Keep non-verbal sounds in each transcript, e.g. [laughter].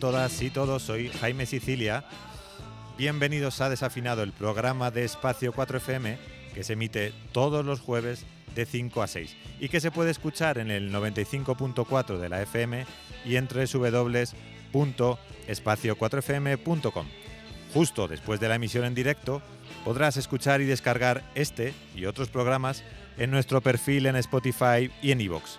Todas y todos, soy Jaime Sicilia. Bienvenidos a Desafinado, el programa de Espacio 4FM que se emite todos los jueves de 5 a 6 y que se puede escuchar en el 95.4 de la FM y en www.espacio4fm.com. Justo después de la emisión en directo, podrás escuchar y descargar este y otros programas en nuestro perfil en Spotify y en iVoox.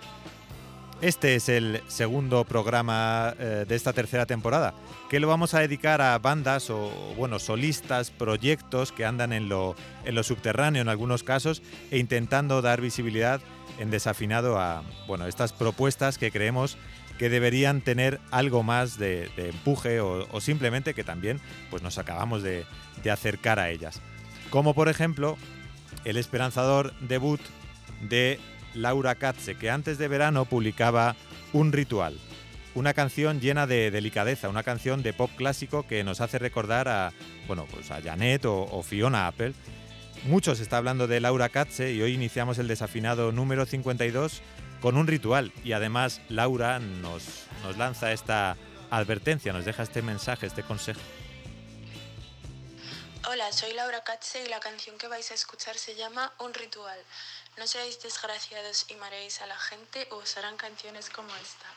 Este es el segundo programa eh, de esta tercera temporada, que lo vamos a dedicar a bandas o, bueno, solistas, proyectos que andan en lo, en lo subterráneo en algunos casos e intentando dar visibilidad en desafinado a, bueno, estas propuestas que creemos que deberían tener algo más de, empuje o, o, simplemente que también pues nos acabamos de, de acercar a ellas. Como por ejemplo el esperanzador debut de Laura Katze, que antes de verano publicaba Un Ritual, una canción llena de delicadeza, una canción de pop clásico que nos hace recordar a, bueno, pues a Janet o, Fiona Apple. Mucho se está hablando de Laura Katze y hoy iniciamos el desafinado número 52 con un ritual y además Laura nos, nos lanza esta advertencia, nos deja este mensaje, este consejo. Hola, soy Laura Katze y la canción que vais a escuchar se llama Un Ritual. No seáis desgraciados y mareéis a la gente o os harán canciones como esta.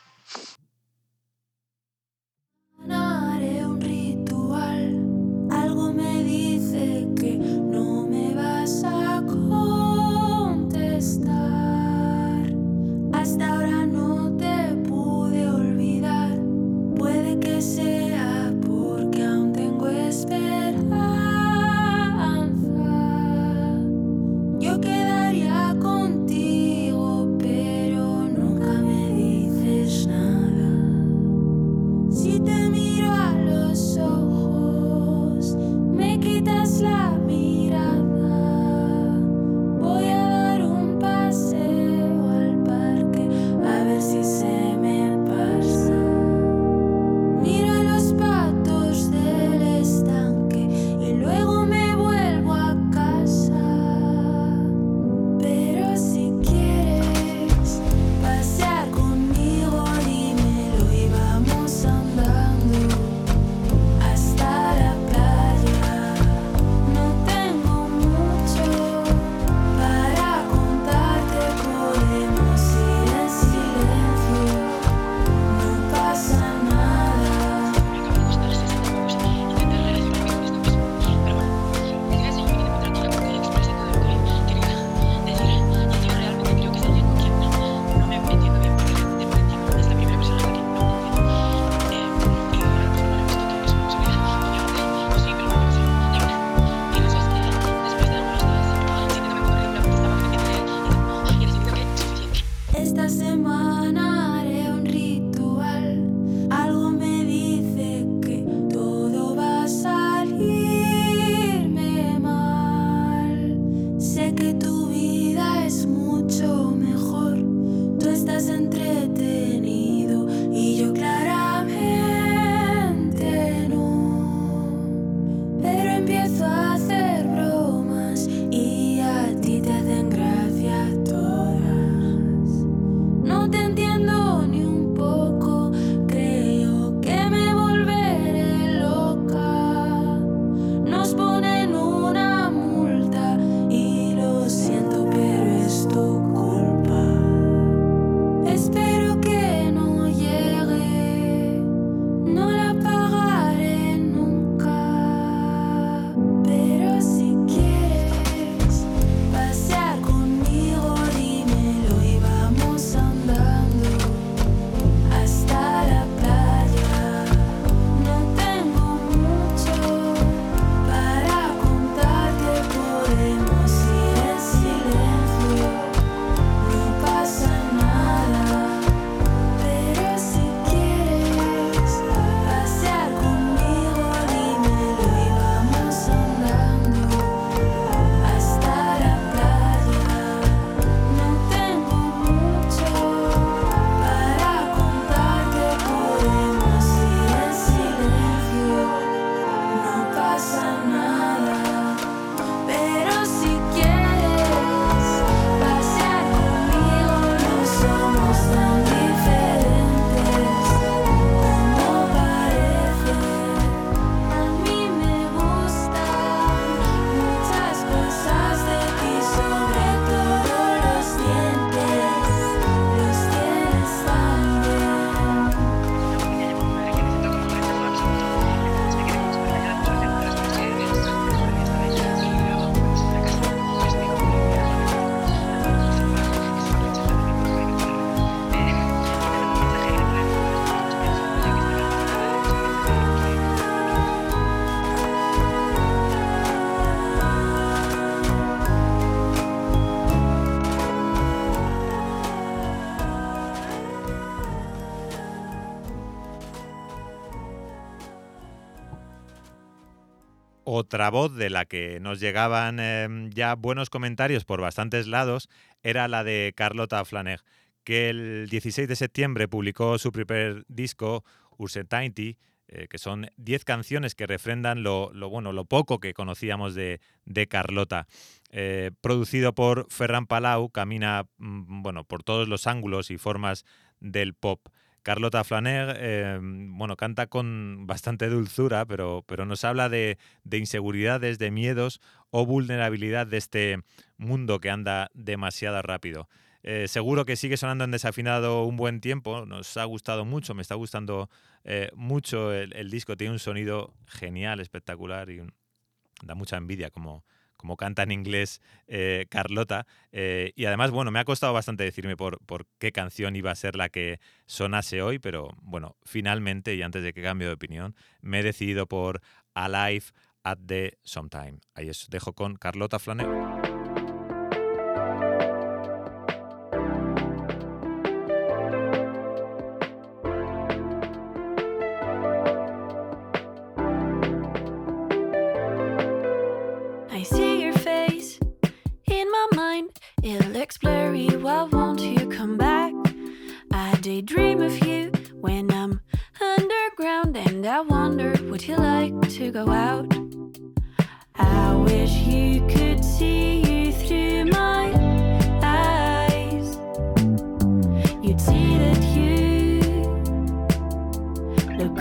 Otra voz de la que nos llegaban em, ya buenos comentarios por bastantes lados era la de Carlota Flaner, que el 16 de septiembre publicó su primer disco, Ursentinity, eh, que son 10 canciones que refrendan lo, bueno, lo poco que conocíamos de, Carlota. Eh, producido por Ferran Palau, camina mm, bueno, por todos los ángulos y formas del pop. Carlota Flaner, eh, bueno, canta con bastante dulzura, pero, pero nos habla de, inseguridades, de miedos o vulnerabilidad de este mundo que anda demasiado rápido. Eh, seguro que sigue sonando en desafinado un buen tiempo, nos ha gustado mucho, me está gustando eh, mucho el, disco, tiene un sonido genial, espectacular y da mucha envidia como, como canta en inglés eh, Carlota. Eh, y además, bueno, me ha costado bastante decirme por, qué canción iba a ser la que sonase hoy, pero bueno, finalmente, y antes de que cambie de opinión, me he decidido por Alive at the Sometime. Ahí os dejo con Carlota Flaner. And I wonder would you like to go out? I wish you could see you through my eyes. You'd see that you look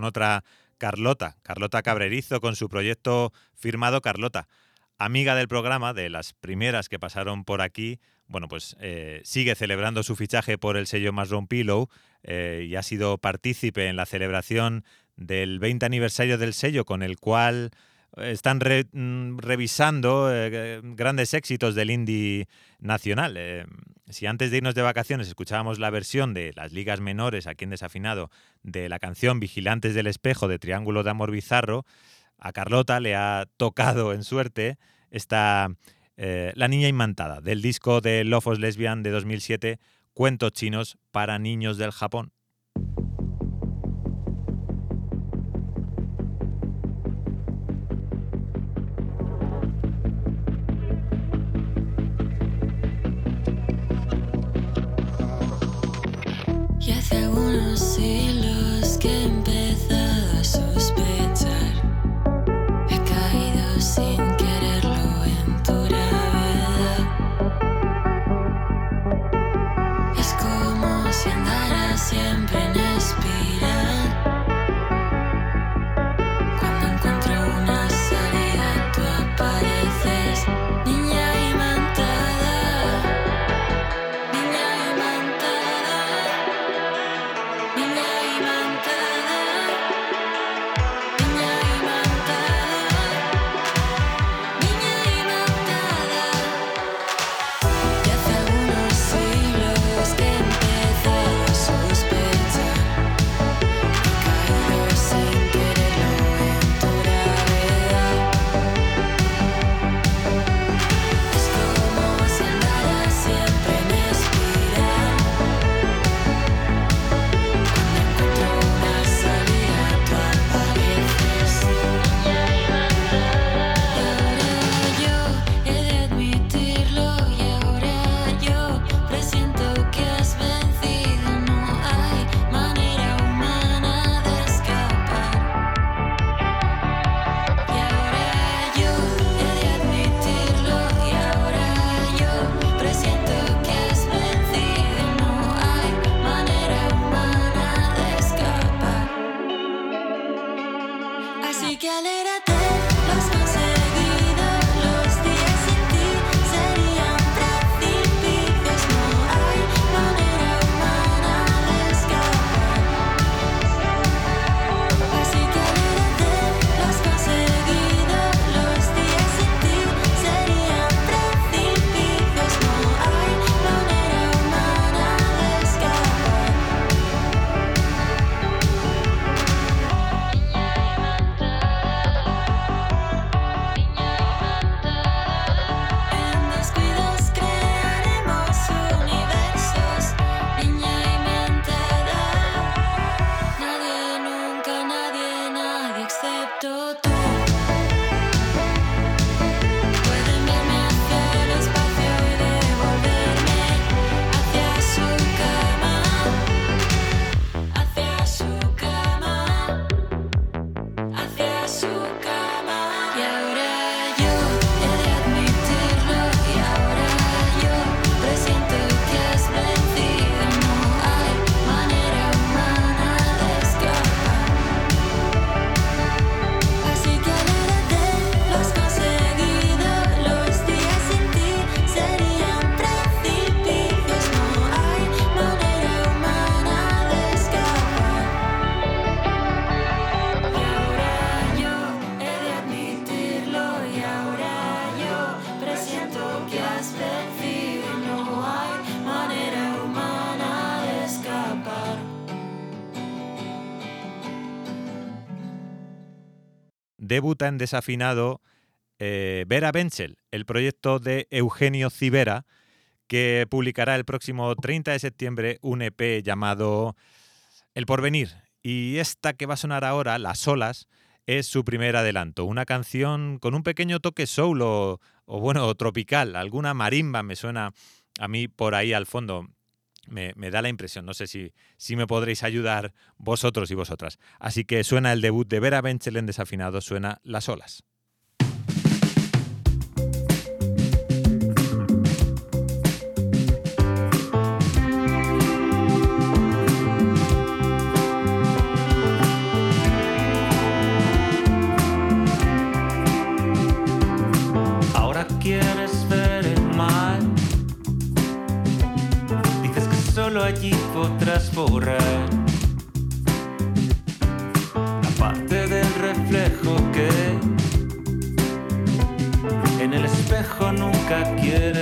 con otra Carlota, Carlota Cabrerizo, con su proyecto firmado Carlota. Amiga del programa, de las primeras que pasaron por aquí, bueno, pues eh, sigue celebrando su fichaje por el sello Masron Pillow eh, y ha sido partícipe en la celebración del 20 aniversario del sello, con el cual están mm, revisando eh, grandes éxitos del indie nacional. Eh, si antes de irnos de vacaciones escuchábamos la versión de las ligas menores, aquí en desafinado, de la canción Vigilantes del Espejo de Triángulo de Amor Bizarro, a Carlota le ha tocado en suerte esta eh, La Niña Imantada, del disco de Lofos Lesbian de 2007, Cuentos chinos para niños del Japón. see debuta en desafinado eh, Vera Benchel, el proyecto de Eugenio Cibera, que publicará el próximo 30 de septiembre un EP llamado El Porvenir. Y esta que va a sonar ahora, Las Olas, es su primer adelanto. Una canción con un pequeño toque soul o bueno, tropical. Alguna marimba me suena a mí por ahí al fondo. Me, me, da la impresión, no sé si, si me podréis ayudar vosotros y vosotras. Así que suena el debut de Vera Benchel en desafinado, suena Las Olas. Solo allí podrás borrar. La parte del reflejo que en el espejo nunca quieres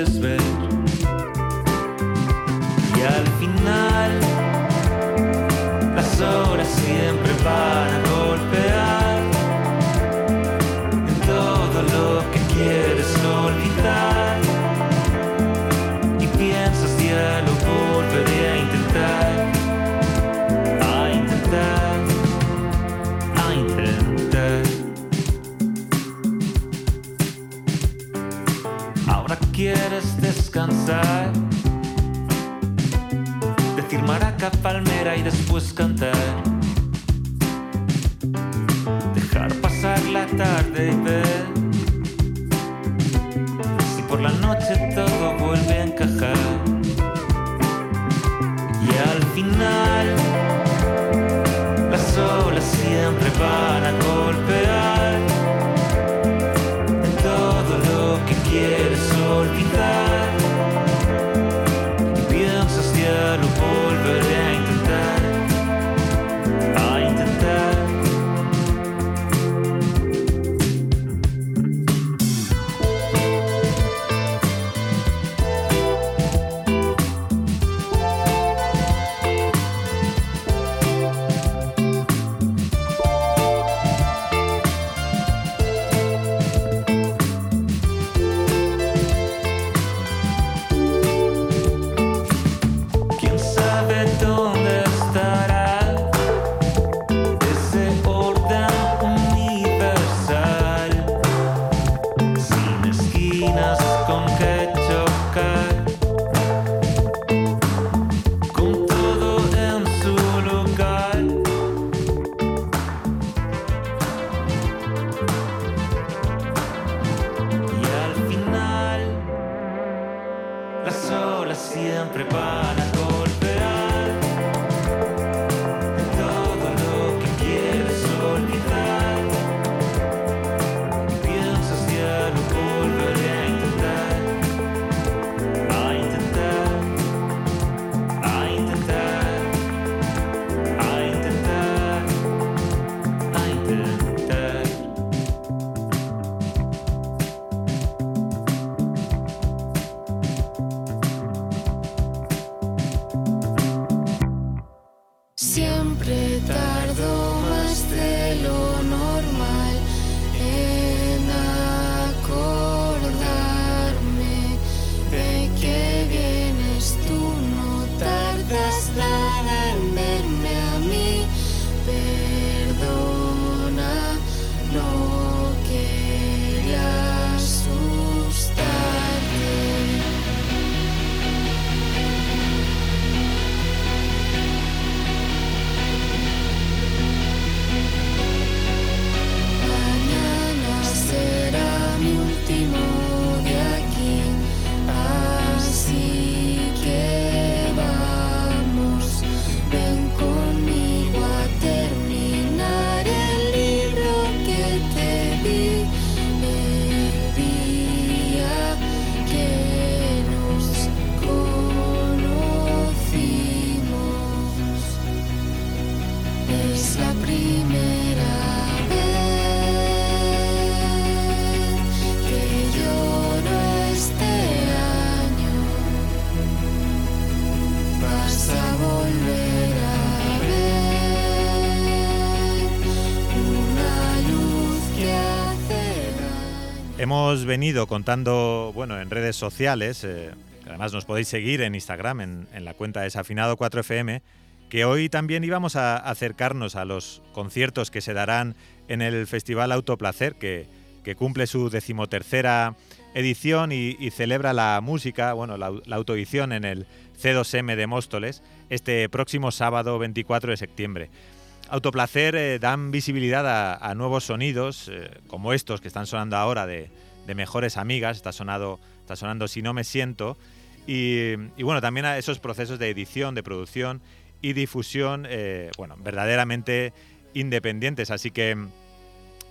descansar, decir maraca, palmera y después cantar. Dejar pasar la tarde y ver si por la noche todo vuelve a encajar. Y al final, las olas siempre van a golpear Hemos venido contando, bueno, en redes sociales, eh, además nos podéis seguir en Instagram, en, la cuenta Desafinado4FM, que hoy también íbamos a acercarnos a los conciertos que se darán en el Festival Autoplacer, que, cumple su decimotercera edición y, celebra la música, bueno, la, autoedición en el C2M de Móstoles, este próximo sábado 24 de septiembre. Autoplacer eh, dan visibilidad a, a nuevos sonidos, eh, como estos que están sonando ahora de, de Mejores Amigas, está, sonado, está sonando Si no me siento, y, bueno, también a esos procesos de edición, de producción y difusión, eh, bueno, verdaderamente independientes. Así que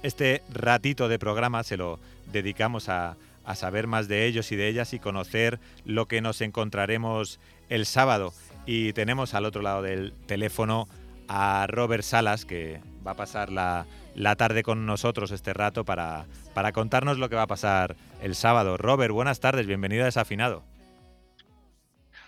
este ratito de programa se lo dedicamos a, a saber más de ellos y de ellas y conocer lo que nos encontraremos el sábado. Y tenemos al otro lado del teléfono a Robert Salas, que va a pasar la, la tarde con nosotros este rato para, para contarnos lo que va a pasar el sábado. Robert, buenas tardes, bienvenido a Desafinado.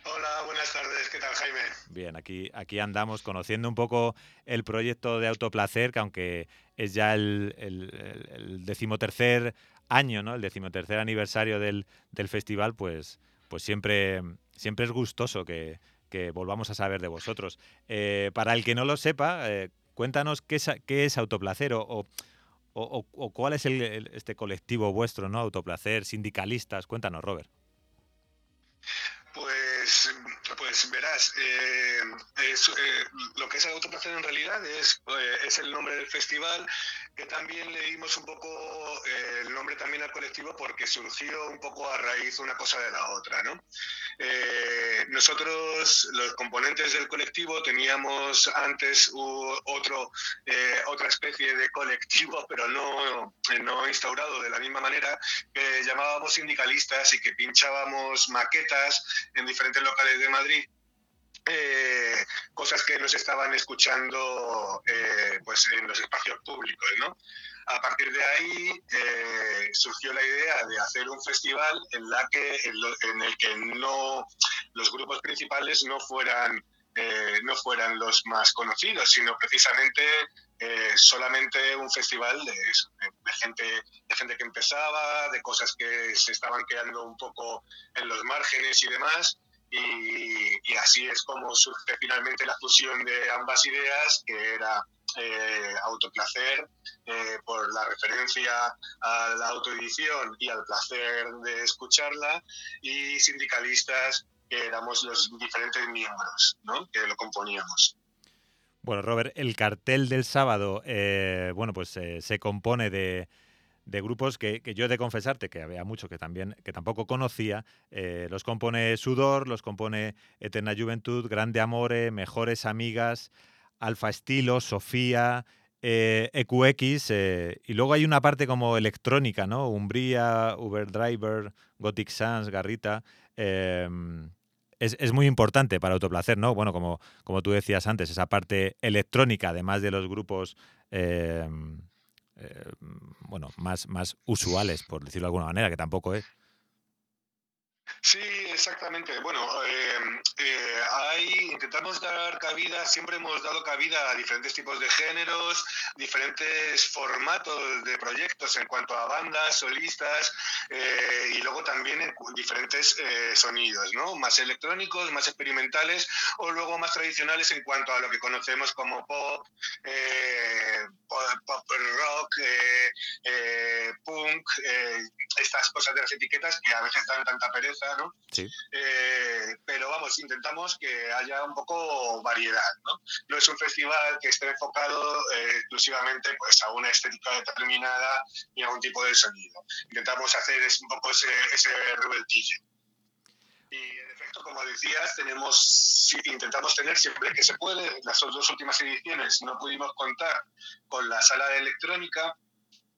Hola, buenas tardes, ¿qué tal Jaime? Bien, aquí, aquí andamos conociendo un poco el proyecto de Autoplacer, que aunque es ya el, el, decimotercer año, ¿no? El decimotercer aniversario del, del festival, pues, pues siempre, siempre es gustoso que, que volvamos a saber de vosotros. Eh, para el que no lo sepa, eh, cuéntanos qué es, Autoplacer o, cuál es este colectivo vuestro, ¿no? Autoplacer, sindicalistas. Cuéntanos, Robert. Pues, pues verás, eh, eh, lo que es autoplacer en realidad es, eh, es el nombre del festival, que también le dimos un poco eh, el nombre también al colectivo porque surgió un poco a raíz una cosa de la otra, ¿no? Eh, nosotros, los componentes del colectivo, teníamos antes otro, eh, otra especie de colectivo, pero no, no instaurado de la misma manera, que llamábamos sindicalistas y que pinchábamos maquetas en diferentes locales de Madrid. Eh, cosas que nos estaban escuchando eh, pues en los espacios públicos, ¿no? A partir de ahí eh, surgió la idea de hacer un festival en, la que, en, lo- en el que no los grupos principales no fueran eh, no fueran los más conocidos, sino precisamente eh, solamente un festival de- de gente de gente que empezaba, de cosas que se estaban quedando un poco en los márgenes y demás. Y, así es como surge finalmente la fusión de ambas ideas, que era eh, autoplacer, eh, por la referencia a la autoedición y al placer de escucharla, y sindicalistas, que éramos los diferentes miembros ¿no? que lo componíamos. Bueno, Robert, el cartel del sábado, eh, bueno, pues se compone de, de grupos que, que yo he de confesarte que había mucho que también que tampoco conocía. Eh, los compone Sudor, los compone Eterna Juventud, Grande Amore, Mejores Amigas, Alfa Estilo, Sofía, eh, EQX, eh, y luego hay una parte como electrónica, ¿no? Umbría, Uber Driver, Gothic Sans, Garrita. es, es muy importante para Autoplacer, ¿no? Bueno, como, como tú decías antes, esa parte electrónica, además de los grupos eh, bueno, más, más usuales, por decirlo de alguna manera, que tampoco es. Sí, exactamente. Bueno, eh, eh, hay, intentamos dar cabida, siempre hemos dado cabida a diferentes tipos de géneros, diferentes formatos de proyectos en cuanto a bandas, solistas eh, y luego también en diferentes eh, sonidos, ¿no? Más electrónicos, más experimentales o luego más tradicionales en cuanto a lo que conocemos como pop, pop, rock, punk, estas cosas de las etiquetas que a veces dan tanta pereza, ¿no? Sí. Eh, pero vamos, intentamos que haya un poco variedad, ¿no? No es un festival que esté enfocado eh, exclusivamente pues, a una estética determinada y a un tipo de sonido. Intentamos hacer es, un poco ese, ese revoltillo. Y en efecto, como decías, tenemos, intentamos tener siempre que se puede. Las dos últimas ediciones no pudimos contar con la sala de electrónica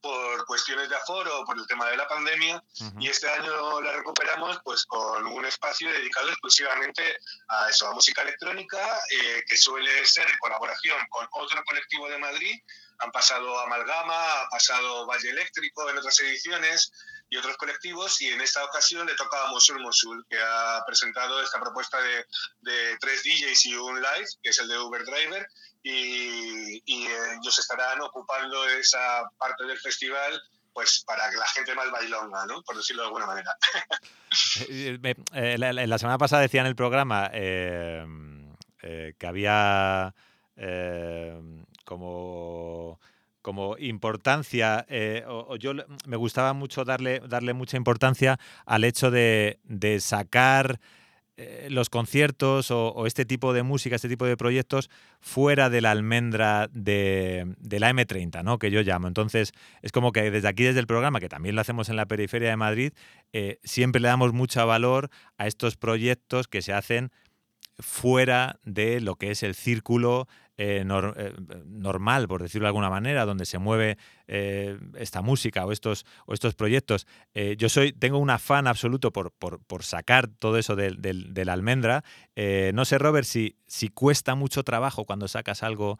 por cuestiones de aforo, por el tema de la pandemia, y este año la recuperamos pues con un espacio dedicado exclusivamente a eso, a música electrónica, eh, que suele ser en colaboración con otro colectivo de Madrid. Han pasado Amalgama, ha pasado Valle Eléctrico en otras ediciones y otros colectivos, y en esta ocasión le toca a Mosul Mosul, que ha presentado esta propuesta de, de tres DJs y un live, que es el de Uber Driver, y, y, ellos estarán ocupando esa parte del festival pues para la gente más bailonga, ¿no? Por decirlo de alguna manera. [laughs] Eh, eh, la- la semana pasada decía en el programa eh, eh, que había eh, como, como importancia, eh, o, yo me gustaba mucho darle, darle mucha importancia al hecho de, sacar eh, los conciertos o, o este tipo de música, este tipo de proyectos fuera de la almendra de, de la M30, ¿no? que yo llamo. Entonces, es como que desde aquí, desde el programa, que también lo hacemos en la periferia de Madrid, eh, siempre le damos mucho valor a estos proyectos que se hacen fuera de lo que es el círculo eh, eh, normal, por decirlo de alguna manera, donde se mueve eh, esta música o estos, o estos proyectos. Yo soy, tengo un afán absoluto por, por- por sacar todo eso del- del- de, la almendra. No sé, Robert, si, si cuesta mucho trabajo cuando sacas algo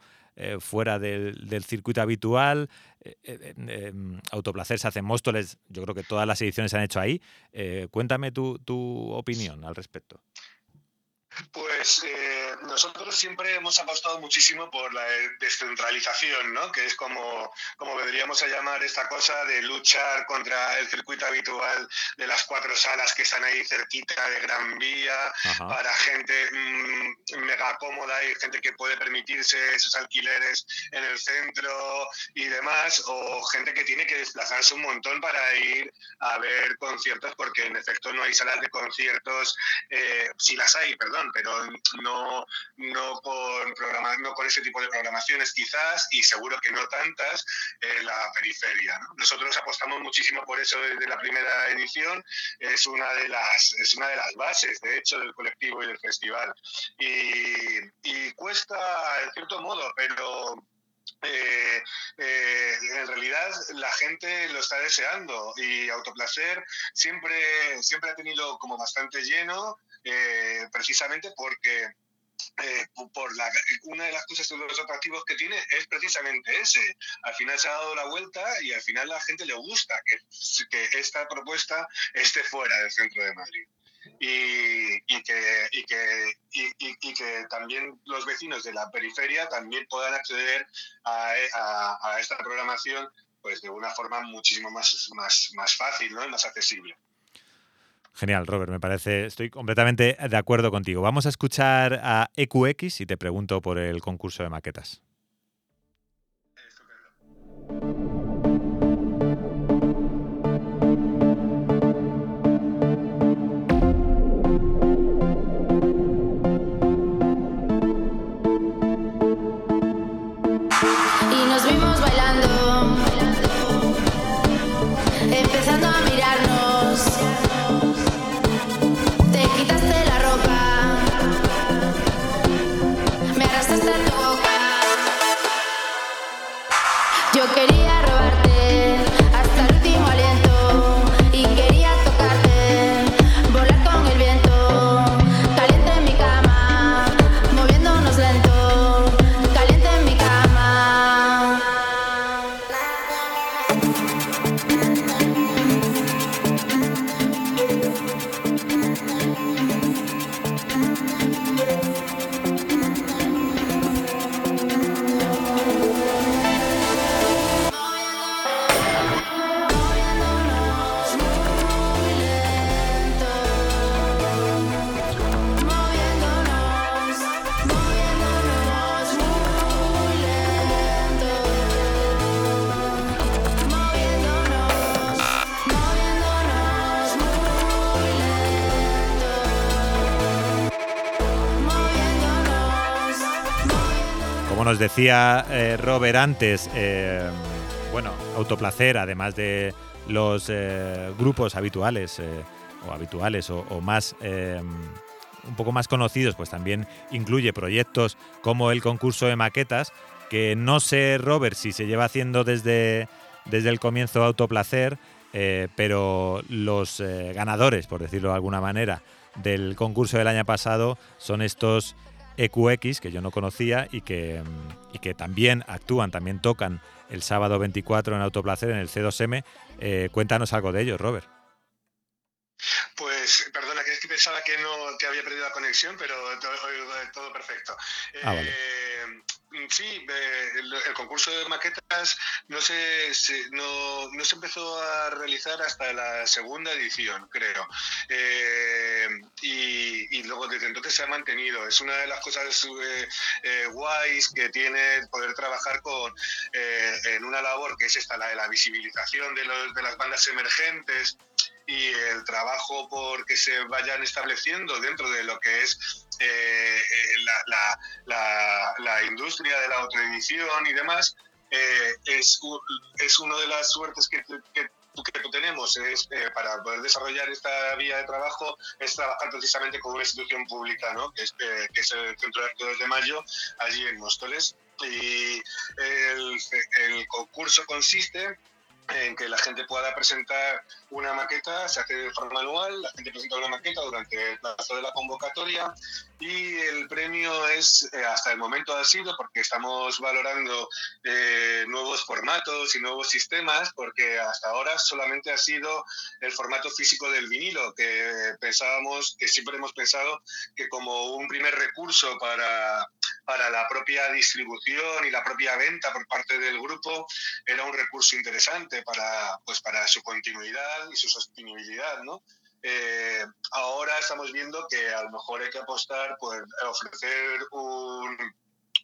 fuera del, del circuito habitual. Eh, Autoplacer se hace en Móstoles, yo creo que todas las ediciones se han hecho ahí. Cuéntame tu, tu opinión al respecto. Pues eh, nosotros siempre hemos apostado muchísimo por la descentralización, ¿no? que es como, como vendríamos a llamar esta cosa de luchar contra el circuito habitual de las cuatro salas que están ahí cerquita de Gran Vía, Ajá. para gente mm, mega cómoda y gente que puede permitirse esos alquileres en el centro y demás, o gente que tiene que desplazarse un montón para ir a ver conciertos, porque en efecto no hay salas de conciertos, eh, sí las hay, perdón, pero no, no, con programa, no con ese tipo de programaciones quizás, y seguro que no tantas en la periferia. ¿no? Nosotros apostamos muchísimo por eso desde la primera edición, es una de las, es una de las bases, de hecho, del colectivo y del festival. Y, y cuesta, en cierto modo, pero eh, eh, en realidad la gente lo está deseando y Autoplacer siempre, siempre ha tenido como bastante lleno, eh, precisamente porque eh, por una de las cosas de los atractivos que tiene es precisamente ese. Al final se ha dado la vuelta y al final la gente le gusta que, esta propuesta esté fuera del centro de Madrid. Y, que, también los vecinos de la periferia también puedan acceder a, esta programación pues de una forma muchísimo más, más, más fácil ¿no? y más accesible. Genial, Robert, me parece, estoy completamente de acuerdo contigo. Vamos a escuchar a EQX y te pregunto por el concurso de maquetas. Decía eh, Robert antes, eh, bueno, Autoplacer, además de los eh, grupos habituales o habituales o, más un poco más conocidos, pues también incluye proyectos como el concurso de maquetas, que no sé, Robert, si se lleva haciendo desde, desde el comienzo Autoplacer, pero los ganadores, por decirlo de alguna manera, del concurso del año pasado son estos EQX, que yo no conocía y que, y que también actúan, también tocan el sábado 24 en Autoplacer en el C2M. Eh, cuéntanos algo de ellos, Robert. Pues perdona, que es que pensaba que no que había perdido la conexión, pero todo, todo perfecto. Ah, vale. Eh, sí, eh, el, el concurso de maquetas no se, se- no, no se empezó a realizar hasta la segunda edición, creo. Eh, y, y luego desde entonces se ha mantenido. Es una de las cosas eh, eh, guays que tiene poder trabajar con en una labor que es esta, la de la visibilización de, los- de las bandas emergentes y el trabajo por que se vayan estableciendo dentro de lo que es eh, eh, la, industria de la autoedición y demás, eh, es, es una de las suertes que, que, tenemos es, eh, para poder desarrollar esta vía de trabajo es trabajar precisamente con una institución pública, ¿no? que, es, eh, el Centro de Actores de Mayo, allí en Móstoles. Y el concurso consiste en que la gente pueda presentar una maqueta, se hace de forma anual, la gente presenta una maqueta durante el plazo de la convocatoria y el premio es, eh, hasta el momento ha sido, porque estamos valorando eh, nuevos formatos y nuevos sistemas, porque hasta ahora solamente ha sido el formato físico del vinilo, que pensábamos, que siempre hemos pensado que como un primer recurso para, para la propia distribución y la propia venta por parte del grupo, era un recurso interesante para, pues, para su continuidad y su sostenibilidad, ¿no? Eh, ahora estamos viendo que a lo mejor hay que apostar por ofrecer un,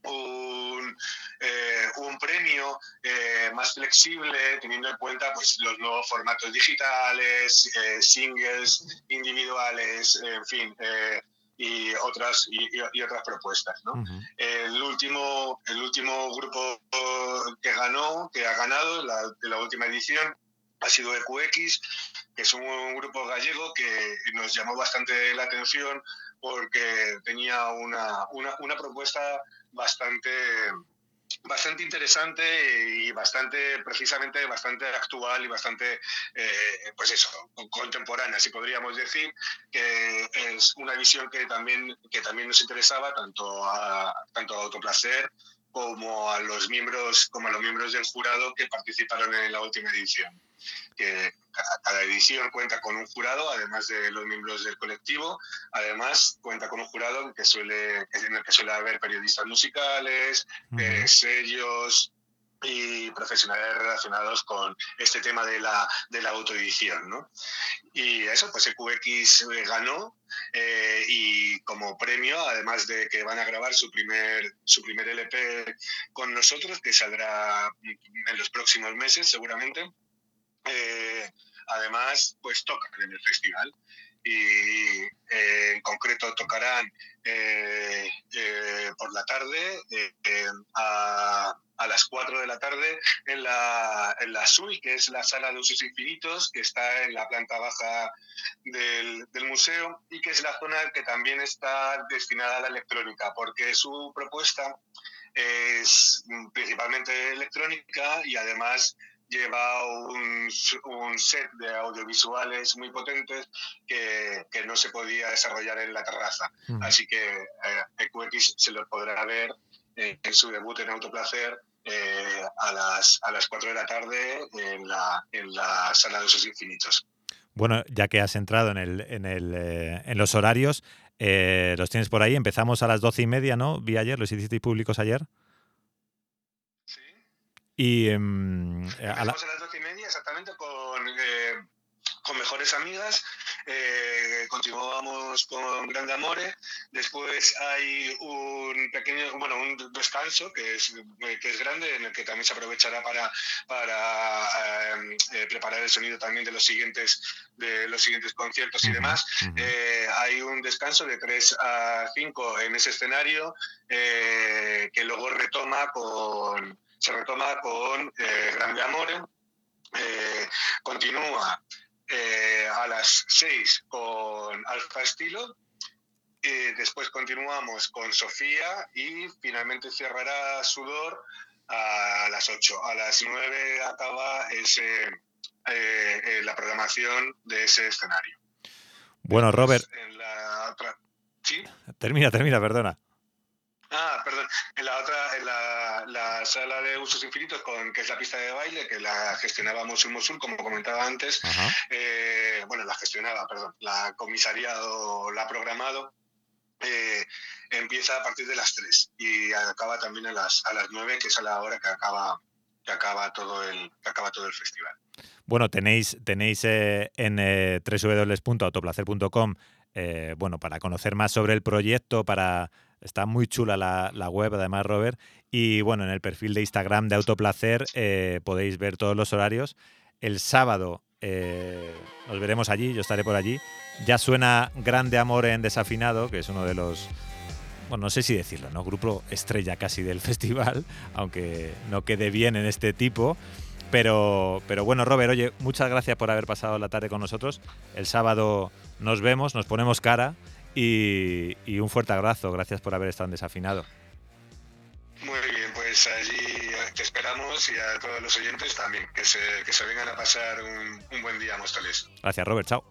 un, eh, un premio eh, más flexible teniendo en cuenta pues, los nuevos formatos digitales, singles individuales, en fin, y, otras, y, otras propuestas. ¿no? El último, el último grupo que ganó, que ha ganado la, de la última edición, ha sido EQX, que es un grupo gallego que nos llamó bastante la atención porque tenía una, una, una propuesta bastante bastante interesante y bastante precisamente bastante actual y bastante eh, pues eso contemporánea si podríamos decir que es una visión que también que también nos interesaba tanto a tanto a autoplacer como a los miembros como a los miembros del jurado que participaron en la última edición que ca- cada edición cuenta con un jurado además de los miembros del colectivo además cuenta con un jurado que suele en el que suele haber periodistas musicales eh, sellos y profesionales relacionados con este tema de la, de la autoedición. ¿no? Y eso, pues EQX ganó eh, y como premio, además de que van a grabar su primer, su primer LP con nosotros, que saldrá en los próximos meses seguramente, además, pues tocan en el festival. Y eh, en concreto tocarán eh, eh, por la tarde a, a las 4 de la tarde en la, en la SUI, que es la sala de usos infinitos, que está en la planta baja del, del museo y que es la zona que también está destinada a la electrónica, porque su propuesta es mm, principalmente electrónica y además lleva un, un set de audiovisuales muy potentes que, que no se podía desarrollar en la terraza. Ujú. Así que eh, EQX se lo podrá ver eh, en su debut en Autoplacer eh, a, las, a las 4 de la tarde en la, en la sala de usos infinitos. Bueno, ya que has entrado en, el, en, el, eh, en los horarios, eh, los tienes por ahí. Empezamos a las doce y media, ¿no? Vi ayer, los hicisteis públicos ayer. Y em, a la- Empezamos a las 12 y media exactamente con, eh, con Mejores Amigas. eh, continuamos con Grande Amore. Después hay un pequeño, bueno, un descanso que es, eh, que es grande, en el que también se aprovechará para, para eh, eh, preparar el sonido también de los siguientes, de los siguientes conciertos y demás. hay un descanso de 3 a 5 en ese escenario que luego retoma con, se retoma con eh, Grande Amore. Eh, continúa eh, a las 6 con Alfa Estilo. después continuamos con Sofía y finalmente cerrará Sudor a las 8. A las 9 acaba ese, la programación de ese escenario. Bueno, Robert, En la otra. ¿Sí? termina, termina, perdona. Ah, perdón. En la otra, en la, la sala de usos infinitos, con, que es la pista de baile, que la gestionaba Mosul Mosul, como comentaba antes. Eh, bueno, la gestionaba, perdón. La comisariado, la ha programado. eh, empieza a partir de las 3 y acaba también a las, a las 9, que es a la hora que acaba, que acaba, todo, el, que acaba todo el festival. Bueno, tenéis, tenéis eh, en eh, www.autoplacer.com, eh, bueno, para conocer más sobre el proyecto, para está muy chula la, la web, además, Robert. Y bueno, en el perfil de Instagram de Autoplacer eh, podéis ver todos los horarios. El sábado eh, nos veremos allí, yo estaré por allí. Ya suena Grande Amor en Desafinado, que es uno de los, bueno, no sé si decirlo, ¿no? Grupo estrella casi del [laughs] festival, aunque no quede bien en este tipo. Pero, pero bueno, Robert, oye, muchas gracias por haber pasado la tarde con nosotros. El sábado nos vemos, nos ponemos cara y, y un fuerte abrazo. Gracias por haber estado en Desafinado. Muy bien, pues allí te esperamos y a todos los oyentes también, que se, que se vengan a pasar un, un buen día a Móstoles. Gracias, Robert. Chao.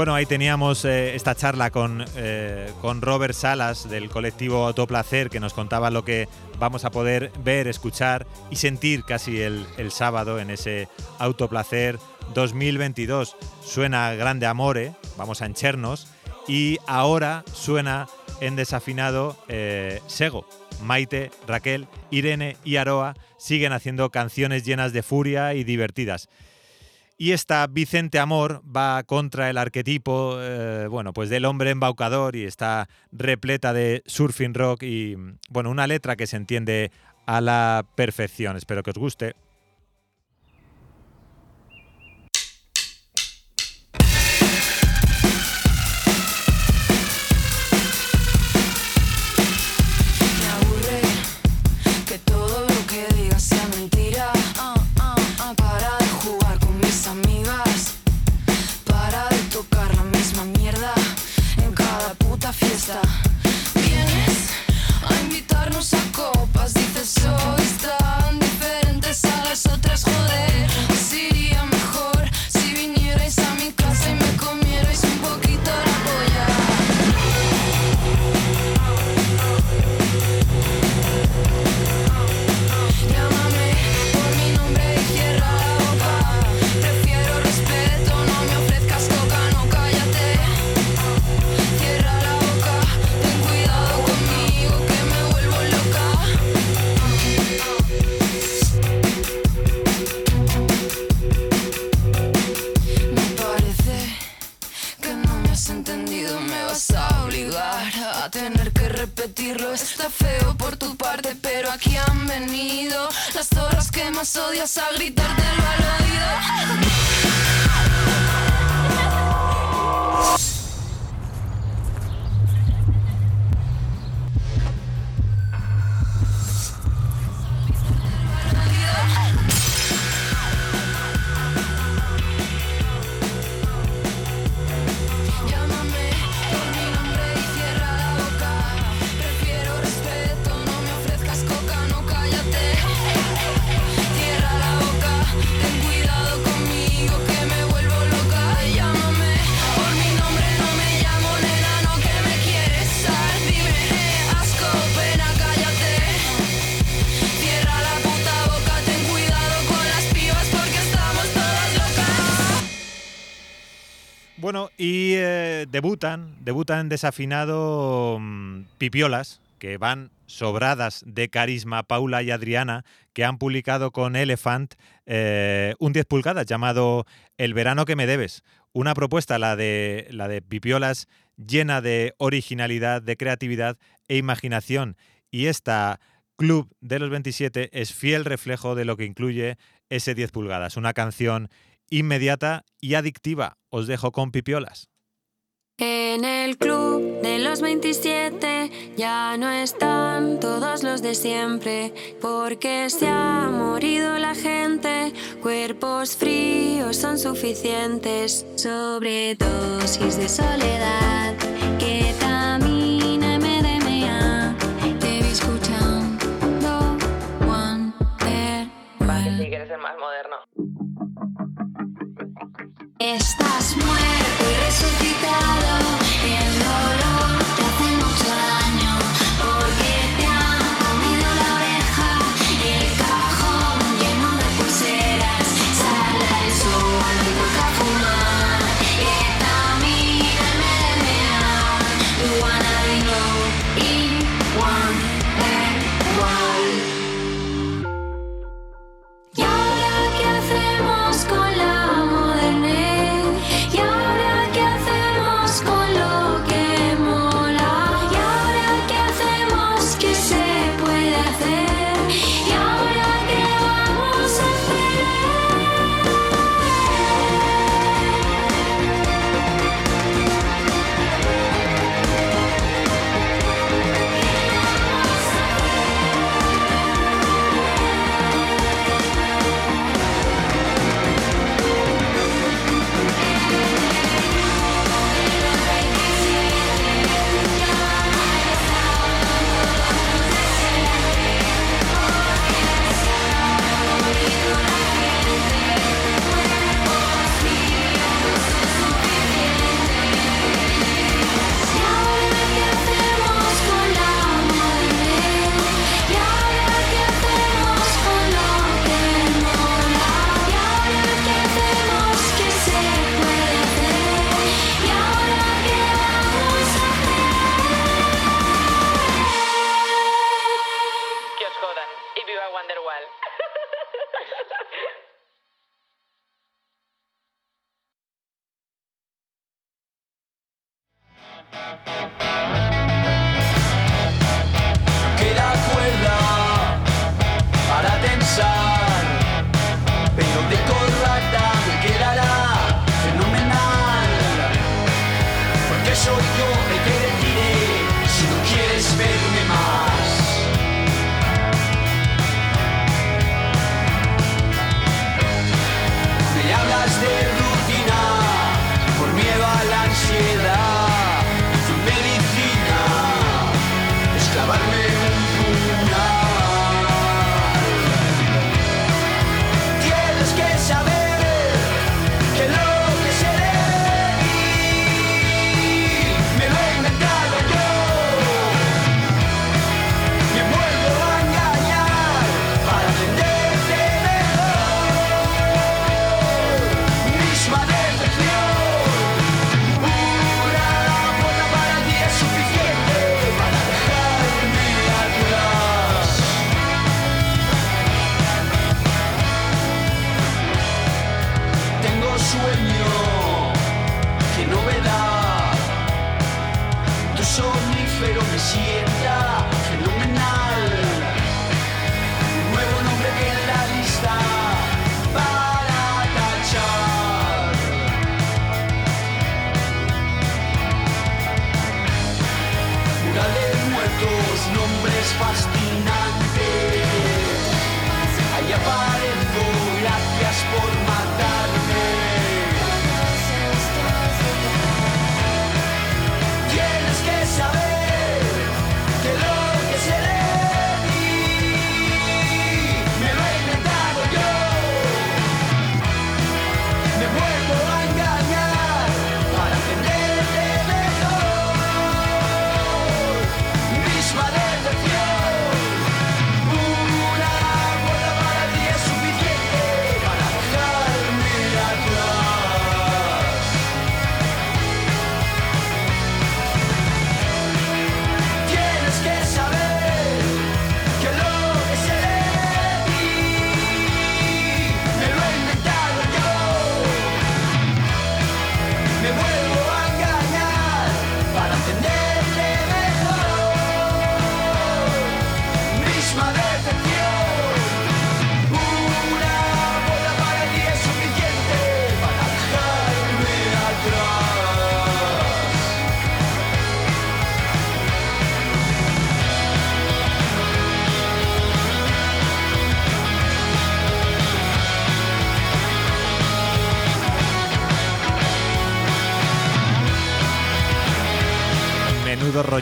Bueno, ahí teníamos eh, esta charla con, eh, con Robert Salas del colectivo Autoplacer que nos contaba lo que vamos a poder ver, escuchar y sentir casi el, el sábado en ese Autoplacer 2022. Suena Grande Amore, vamos a enchernos, y ahora suena en desafinado eh, Sego. Maite, Raquel, Irene y Aroa siguen haciendo canciones llenas de furia y divertidas. Y esta Vicente Amor va contra el arquetipo, eh, bueno, pues del hombre embaucador y está repleta de surfing rock y, bueno, una letra que se entiende a la perfección. Espero que os guste. Bueno, y eh, debutan, debutan desafinado mm, Pipiolas, que van sobradas de carisma Paula y Adriana, que han publicado con Elephant eh, un 10 pulgadas llamado El verano que me debes. Una propuesta, la de, la de Pipiolas, llena de originalidad, de creatividad e imaginación. Y esta Club de los 27 es fiel reflejo de lo que incluye ese 10 pulgadas, una canción inmediata y adictiva. Os dejo con pipiolas. En el club de los 27 ya no están todos los de siempre, porque se ha morido la gente, cuerpos fríos son suficientes, sobre dosis de soledad que camina MDMA, te vi escuchando Wonderwall. Si quieres ser más moderno. Estás muerto.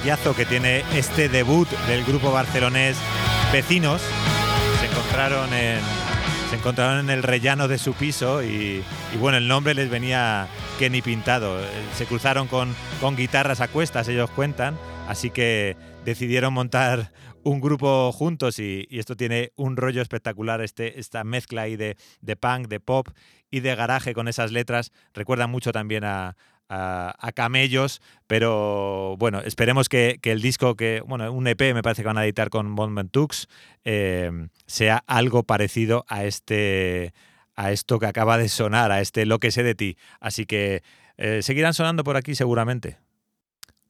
Que tiene este debut del grupo barcelonés Vecinos. Se encontraron en, se encontraron en el rellano de su piso y, bueno, el nombre les venía que ni pintado. Se cruzaron con, con guitarras a cuestas, ellos cuentan, así que decidieron montar un grupo juntos y, y esto tiene un rollo espectacular, este, esta mezcla ahí de, de punk, de pop y de garaje con esas letras. Recuerda mucho también a, a, Camellos, pero bueno, esperemos que, que el disco, que bueno, un EP me parece que van a editar con Bon Tux, eh, sea algo parecido a este a esto que acaba de sonar, a este Lo que sé de ti. Así que eh, seguirán sonando por aquí seguramente.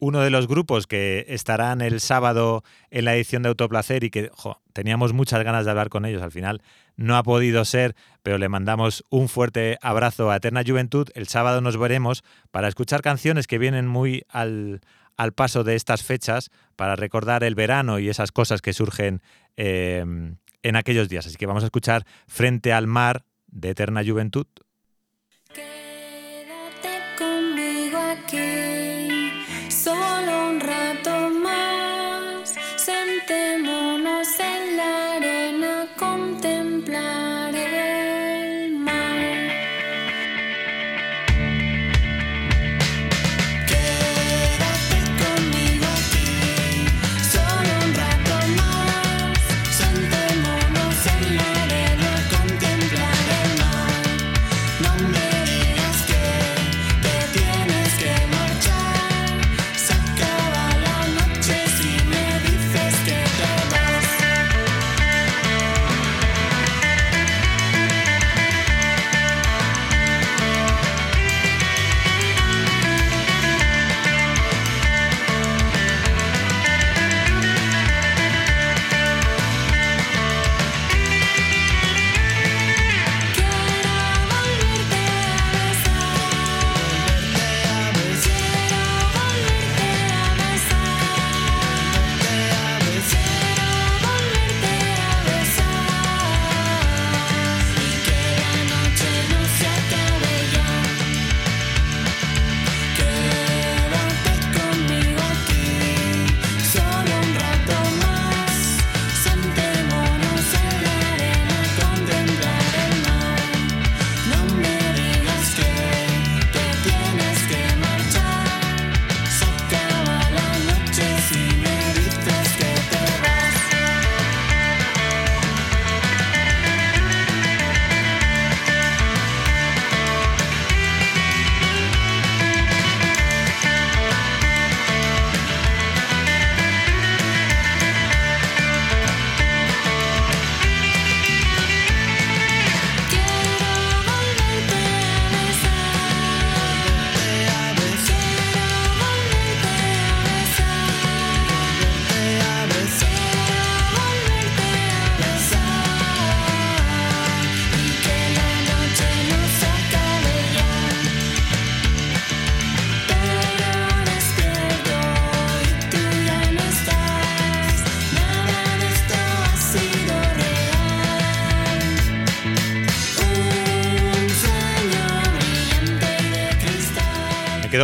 Uno de los grupos que estarán el sábado en la edición de Autoplacer y que teníamos muchas ganas de hablar con ellos, al final no ha podido ser, pero le mandamos un fuerte abrazo a Eterna Juventud. El sábado nos veremos para escuchar canciones que vienen muy al, al paso de estas fechas, para recordar el verano y esas cosas que surgen eh, en aquellos días. Así que vamos a escuchar Frente al Mar de Eterna Juventud.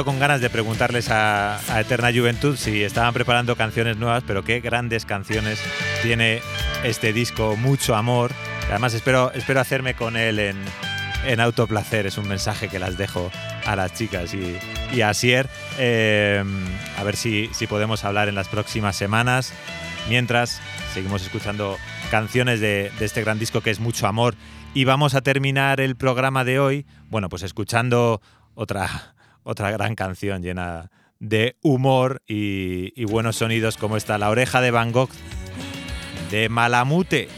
Con ganas de preguntarles a, Eterna Juventud si estaban preparando canciones nuevas, pero qué grandes canciones tiene este disco, mucho amor. Además espero, espero hacerme con él en, en autoplacer, es un mensaje que las dejo a las chicas y, a Sier. Eh, a ver si, si podemos hablar en las próximas semanas. Mientras, seguimos escuchando canciones de, de este gran disco que es Mucho Amor. Y vamos a terminar el programa de hoy, bueno, pues escuchando otra, otra gran canción llena de humor y, buenos sonidos como esta, La oreja de Van Gogh de Malamute.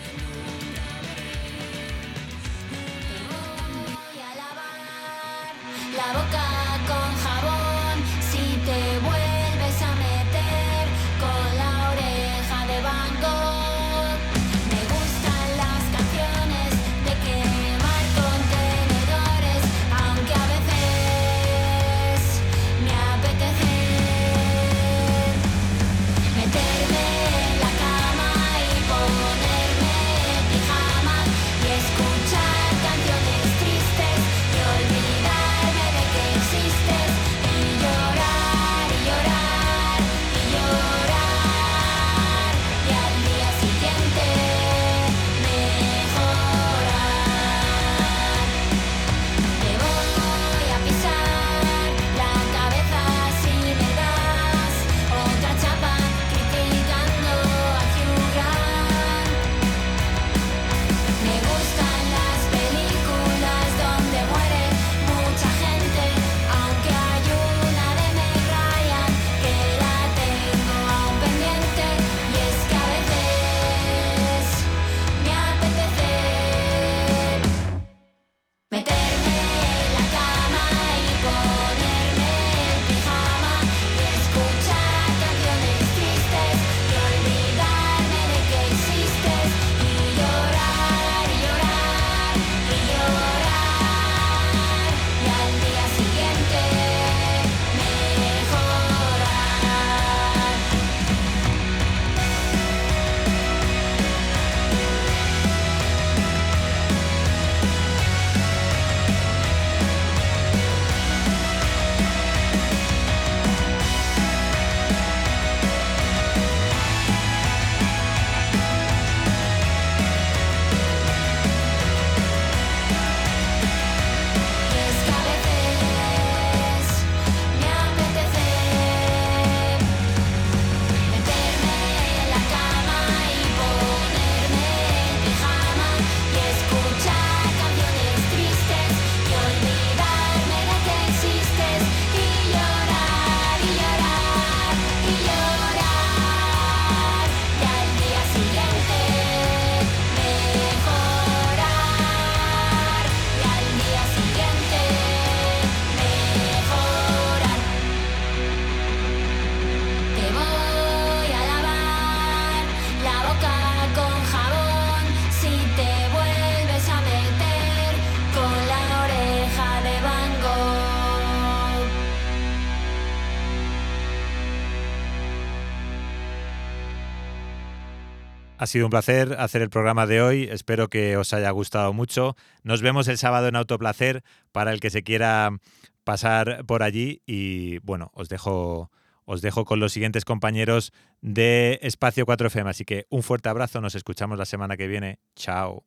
Ha sido un placer hacer el programa de hoy. Espero que os haya gustado mucho. Nos vemos el sábado en Autoplacer para el que se quiera pasar por allí. Y bueno, os dejo, os dejo con los siguientes compañeros de Espacio 4FM. Así que un fuerte abrazo. Nos escuchamos la semana que viene. Chao.